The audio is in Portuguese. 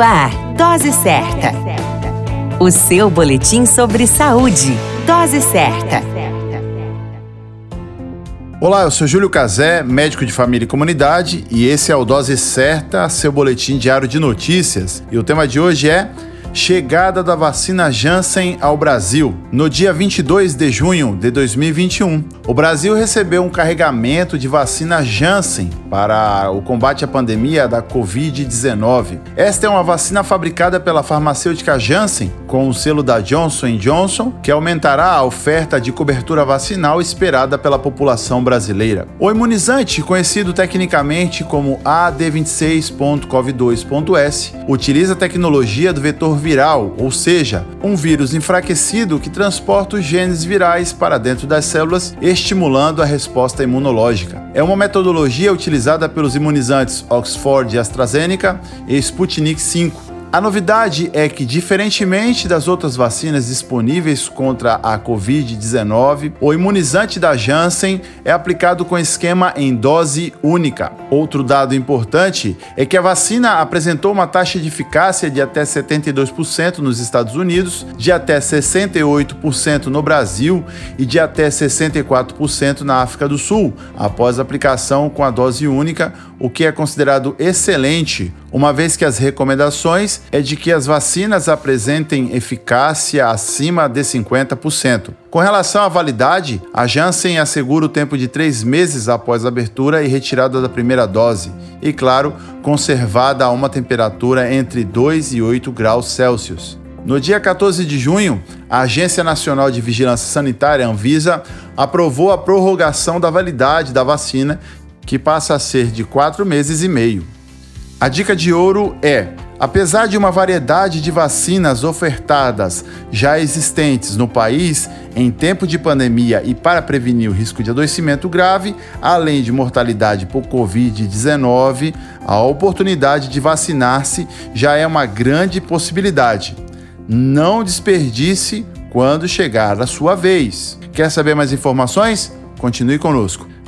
Ar, Dose Certa. O seu boletim sobre saúde. Dose Certa. Olá, eu sou Júlio Cazé, médico de família e comunidade, e esse é o Dose Certa, seu boletim diário de notícias. E o tema de hoje é chegada da vacina Janssen ao Brasil. No dia 22 de junho de 2021, o Brasil recebeu um carregamento de vacina Janssen para o combate à pandemia da Covid-19. Esta é uma vacina fabricada pela farmacêutica Janssen com o selo da Johnson Johnson, que aumentará a oferta de cobertura vacinal esperada pela população brasileira. O imunizante, conhecido tecnicamente como AD26.cov2.S, utiliza a tecnologia do vetor viral, ou seja, um vírus enfraquecido que transporta os genes virais para dentro das células, estimulando a resposta imunológica. É uma metodologia utilizada pelos imunizantes Oxford e AstraZeneca e Sputnik V a novidade é que, diferentemente das outras vacinas disponíveis contra a Covid-19, o imunizante da Janssen é aplicado com esquema em dose única. Outro dado importante é que a vacina apresentou uma taxa de eficácia de até 72% nos Estados Unidos, de até 68% no Brasil e de até 64% na África do Sul, após aplicação com a dose única, o que é considerado excelente, uma vez que as recomendações é de que as vacinas apresentem eficácia acima de 50%. Com relação à validade, a Janssen assegura o tempo de três meses após a abertura e retirada da primeira dose, e, claro, conservada a uma temperatura entre 2 e 8 graus Celsius. No dia 14 de junho, a Agência Nacional de Vigilância Sanitária, Anvisa, aprovou a prorrogação da validade da vacina que passa a ser de quatro meses e meio. A dica de ouro é: apesar de uma variedade de vacinas ofertadas já existentes no país em tempo de pandemia e para prevenir o risco de adoecimento grave, além de mortalidade por Covid-19, a oportunidade de vacinar-se já é uma grande possibilidade. Não desperdice quando chegar a sua vez. Quer saber mais informações? Continue conosco.